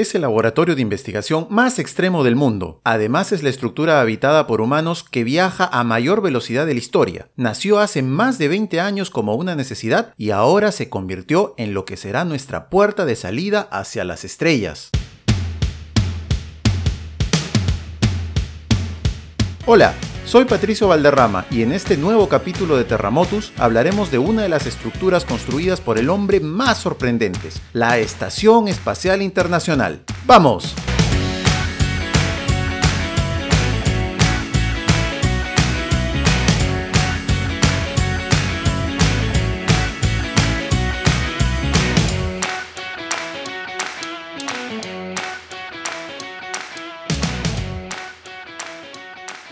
es el laboratorio de investigación más extremo del mundo. Además es la estructura habitada por humanos que viaja a mayor velocidad de la historia. Nació hace más de 20 años como una necesidad y ahora se convirtió en lo que será nuestra puerta de salida hacia las estrellas. Hola, soy Patricio Valderrama y en este nuevo capítulo de Terramotus hablaremos de una de las estructuras construidas por el hombre más sorprendentes, la Estación Espacial Internacional. ¡Vamos!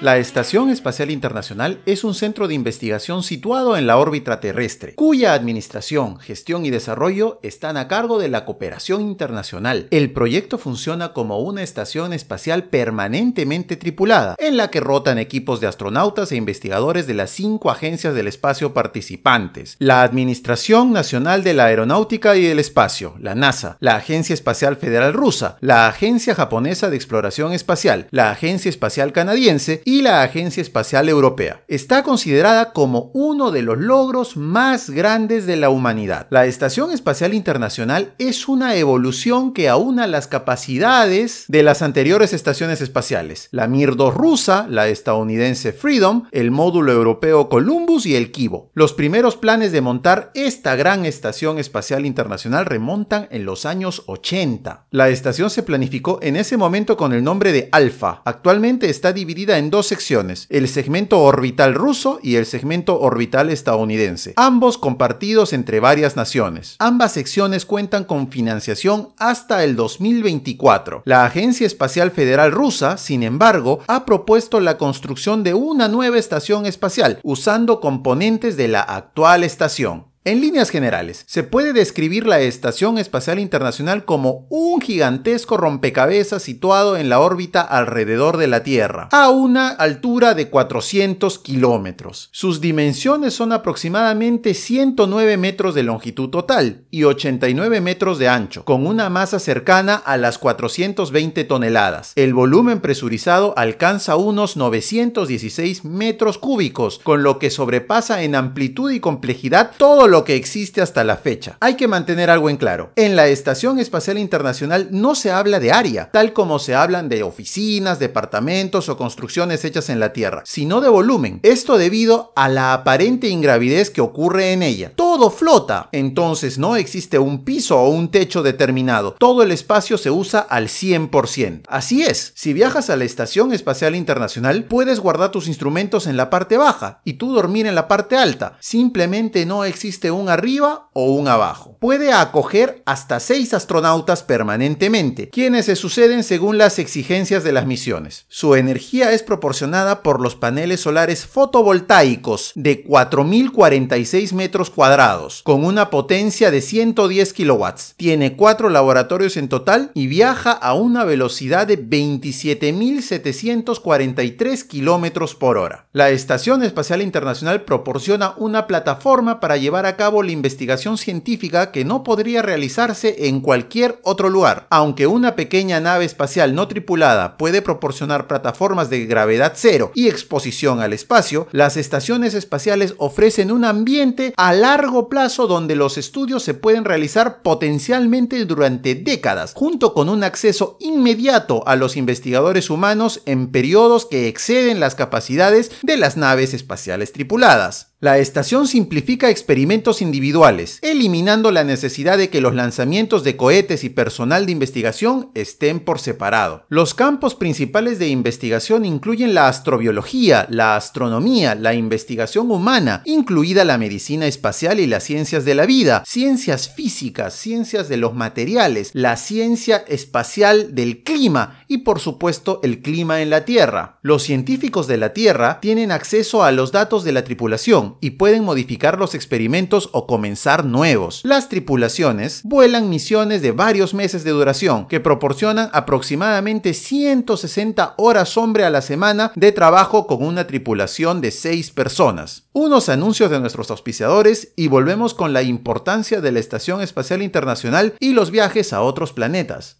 La Estación Espacial Internacional es un centro de investigación situado en la órbita terrestre, cuya administración, gestión y desarrollo están a cargo de la cooperación internacional. El proyecto funciona como una estación espacial permanentemente tripulada, en la que rotan equipos de astronautas e investigadores de las cinco agencias del espacio participantes, la Administración Nacional de la Aeronáutica y del Espacio, la NASA, la Agencia Espacial Federal Rusa, la Agencia Japonesa de Exploración Espacial, la Agencia Espacial Canadiense y la Agencia Espacial Europea. Está considerada como uno de los logros más grandes de la humanidad. La Estación Espacial Internacional es una evolución que aúna las capacidades de las anteriores estaciones espaciales, la Mir-2 rusa, la estadounidense Freedom, el módulo europeo Columbus y el Kibo. Los primeros planes de montar esta gran estación espacial internacional remontan en los años 80. La estación se planificó en ese momento con el nombre de Alpha. Actualmente está dividida en dos secciones, el segmento orbital ruso y el segmento orbital estadounidense, ambos compartidos entre varias naciones. Ambas secciones cuentan con financiación hasta el 2024. La Agencia Espacial Federal Rusa, sin embargo, ha propuesto la construcción de una nueva estación espacial usando componentes de la actual estación. En líneas generales, se puede describir la Estación Espacial Internacional como un gigantesco rompecabezas situado en la órbita alrededor de la Tierra, a una altura de 400 kilómetros. Sus dimensiones son aproximadamente 109 metros de longitud total y 89 metros de ancho, con una masa cercana a las 420 toneladas. El volumen presurizado alcanza unos 916 metros cúbicos, con lo que sobrepasa en amplitud y complejidad todo lo que existe hasta la fecha. Hay que mantener algo en claro. En la Estación Espacial Internacional no se habla de área, tal como se hablan de oficinas, departamentos o construcciones hechas en la Tierra, sino de volumen. Esto debido a la aparente ingravidez que ocurre en ella. Todo flota, entonces no existe un piso o un techo determinado. Todo el espacio se usa al 100%. Así es, si viajas a la Estación Espacial Internacional, puedes guardar tus instrumentos en la parte baja y tú dormir en la parte alta. Simplemente no existe un arriba o un abajo. Puede acoger hasta seis astronautas permanentemente, quienes se suceden según las exigencias de las misiones. Su energía es proporcionada por los paneles solares fotovoltaicos de 4.046 metros cuadrados, con una potencia de 110 kilowatts. Tiene cuatro laboratorios en total y viaja a una velocidad de 27.743 kilómetros por hora. La Estación Espacial Internacional proporciona una plataforma para llevar a cabo la investigación científica que no podría realizarse en cualquier otro lugar. Aunque una pequeña nave espacial no tripulada puede proporcionar plataformas de gravedad cero y exposición al espacio, las estaciones espaciales ofrecen un ambiente a largo plazo donde los estudios se pueden realizar potencialmente durante décadas, junto con un acceso inmediato a los investigadores humanos en periodos que exceden las capacidades de las naves espaciales tripuladas. La estación simplifica experimentos individuales, eliminando la necesidad de que los lanzamientos de cohetes y personal de investigación estén por separado. Los campos principales de investigación incluyen la astrobiología, la astronomía, la investigación humana, incluida la medicina espacial y las ciencias de la vida, ciencias físicas, ciencias de los materiales, la ciencia espacial del clima y por supuesto el clima en la Tierra. Los científicos de la Tierra tienen acceso a los datos de la tripulación, y pueden modificar los experimentos o comenzar nuevos. Las tripulaciones vuelan misiones de varios meses de duración que proporcionan aproximadamente 160 horas hombre a la semana de trabajo con una tripulación de 6 personas. Unos anuncios de nuestros auspiciadores y volvemos con la importancia de la Estación Espacial Internacional y los viajes a otros planetas.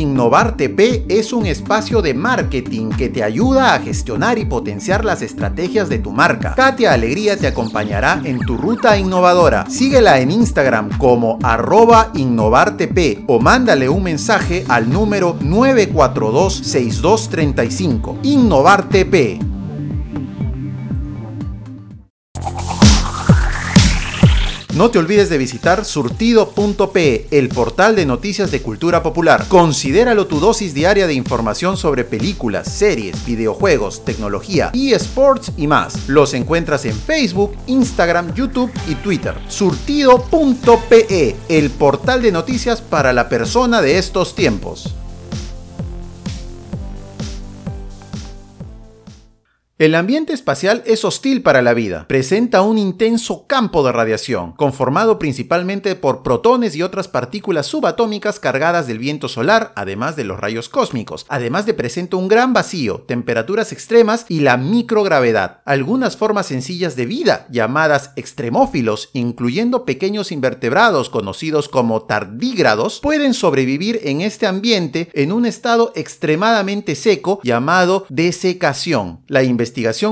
Innovar TP es un espacio de marketing que te ayuda a gestionar y potenciar las estrategias de tu marca. Katia Alegría te acompañará en tu ruta innovadora. Síguela en Instagram como arroba innovartp o mándale un mensaje al número 942-6235. Innovar TP No te olvides de visitar surtido.pe, el portal de noticias de cultura popular. Considéralo tu dosis diaria de información sobre películas, series, videojuegos, tecnología, eSports y más. Los encuentras en Facebook, Instagram, YouTube y Twitter. Surtido.pe, el portal de noticias para la persona de estos tiempos. El ambiente espacial es hostil para la vida. Presenta un intenso campo de radiación, conformado principalmente por protones y otras partículas subatómicas cargadas del viento solar, además de los rayos cósmicos. Además de presenta un gran vacío, temperaturas extremas y la microgravedad. Algunas formas sencillas de vida, llamadas extremófilos, incluyendo pequeños invertebrados conocidos como tardígrados, pueden sobrevivir en este ambiente en un estado extremadamente seco llamado desecación. La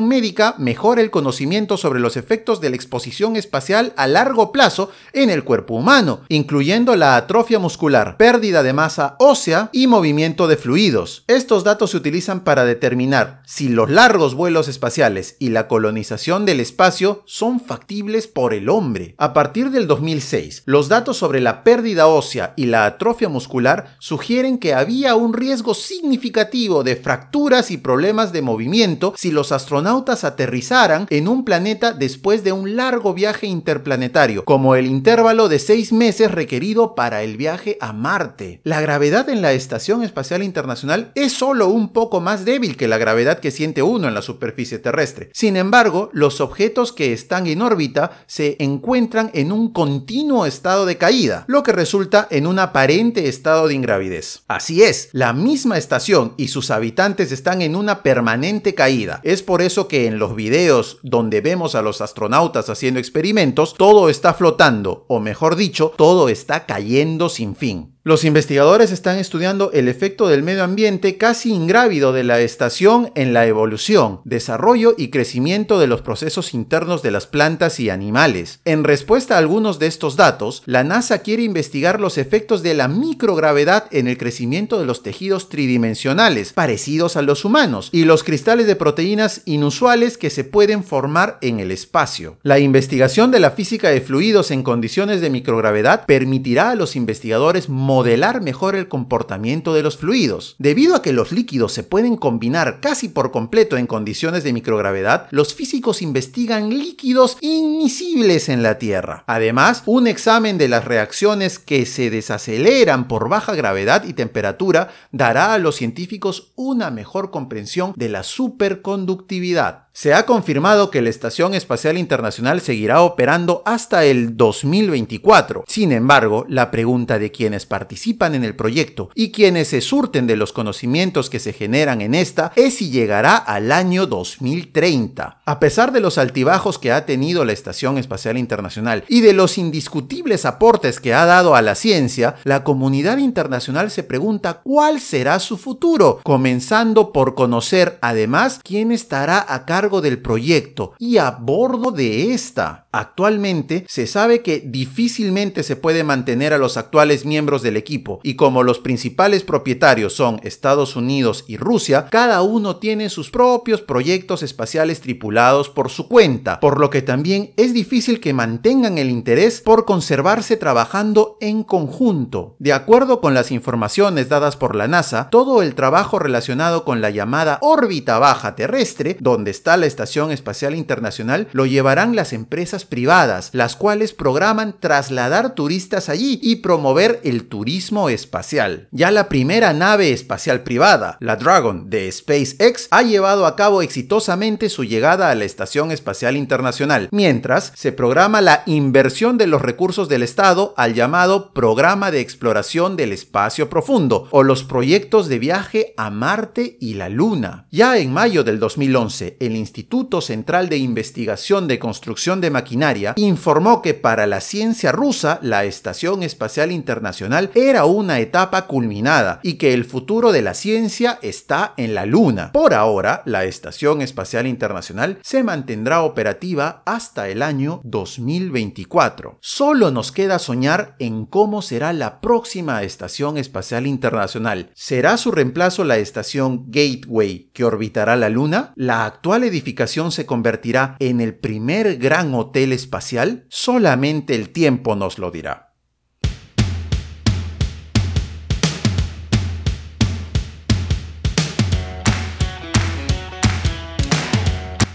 médica mejora el conocimiento sobre los efectos de la exposición espacial a largo plazo en el cuerpo humano, incluyendo la atrofia muscular, pérdida de masa ósea y movimiento de fluidos. Estos datos se utilizan para determinar si los largos vuelos espaciales y la colonización del espacio son factibles por el hombre. A partir del 2006, los datos sobre la pérdida ósea y la atrofia muscular sugieren que había un riesgo significativo de fracturas y problemas de movimiento si los astronautas aterrizaran en un planeta después de un largo viaje interplanetario, como el intervalo de seis meses requerido para el viaje a Marte. La gravedad en la Estación Espacial Internacional es solo un poco más débil que la gravedad que siente uno en la superficie terrestre. Sin embargo, los objetos que están en órbita se encuentran en un continuo estado de caída, lo que resulta en un aparente estado de ingravidez. Así es, la misma estación y sus habitantes están en una permanente caída. Por eso que en los videos donde vemos a los astronautas haciendo experimentos, todo está flotando, o mejor dicho, todo está cayendo sin fin. Los investigadores están estudiando el efecto del medio ambiente casi ingrávido de la estación en la evolución, desarrollo y crecimiento de los procesos internos de las plantas y animales. En respuesta a algunos de estos datos, la NASA quiere investigar los efectos de la microgravedad en el crecimiento de los tejidos tridimensionales, parecidos a los humanos, y los cristales de proteínas inusuales que se pueden formar en el espacio. La investigación de la física de fluidos en condiciones de microgravedad permitirá a los investigadores modelar mejor el comportamiento de los fluidos. Debido a que los líquidos se pueden combinar casi por completo en condiciones de microgravedad, los físicos investigan líquidos invisibles en la Tierra. Además, un examen de las reacciones que se desaceleran por baja gravedad y temperatura dará a los científicos una mejor comprensión de la superconductividad. Se ha confirmado que la Estación Espacial Internacional seguirá operando hasta el 2024. Sin embargo, la pregunta de quienes participan en el proyecto y quienes se surten de los conocimientos que se generan en esta es si llegará al año 2030. A pesar de los altibajos que ha tenido la Estación Espacial Internacional y de los indiscutibles aportes que ha dado a la ciencia, la comunidad internacional se pregunta cuál será su futuro, comenzando por conocer además quién estará a cargo del proyecto y a bordo de esta. Actualmente se sabe que difícilmente se puede mantener a los actuales miembros del equipo y como los principales propietarios son Estados Unidos y Rusia, cada uno tiene sus propios proyectos espaciales tripulados por su cuenta, por lo que también es difícil que mantengan el interés por conservarse trabajando en conjunto. De acuerdo con las informaciones dadas por la NASA, todo el trabajo relacionado con la llamada órbita baja terrestre, donde está la Estación Espacial Internacional, lo llevarán las empresas privadas, las cuales programan trasladar turistas allí y promover el turismo espacial. Ya la primera nave espacial privada, la Dragon de SpaceX, ha llevado a cabo exitosamente su llegada a la Estación Espacial Internacional, mientras se programa la inversión de los recursos del Estado al llamado Programa de Exploración del Espacio Profundo o los proyectos de viaje a Marte y la Luna. Ya en mayo del 2011, el Instituto Central de Investigación de Construcción de Maquinaria informó que para la ciencia rusa la Estación Espacial Internacional era una etapa culminada y que el futuro de la ciencia está en la Luna. Por ahora, la Estación Espacial Internacional se mantendrá operativa hasta el año 2024. Solo nos queda soñar en cómo será la próxima Estación Espacial Internacional. ¿Será su reemplazo la estación Gateway que orbitará la Luna? ¿La actual edificación se convertirá en el primer gran hotel espacial? Solamente el tiempo nos lo dirá.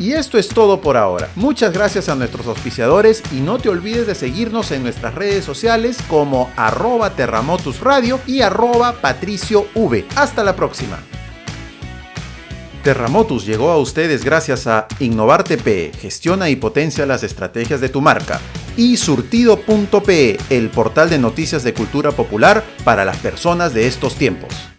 Y esto es todo por ahora. Muchas gracias a nuestros auspiciadores y no te olvides de seguirnos en nuestras redes sociales como arroba Terramotus Radio y arroba Patricio V. Hasta la próxima. Terramotus llegó a ustedes gracias a Innovar TP, gestiona y potencia las estrategias de tu marca, y Surtido.pe, el portal de noticias de cultura popular para las personas de estos tiempos.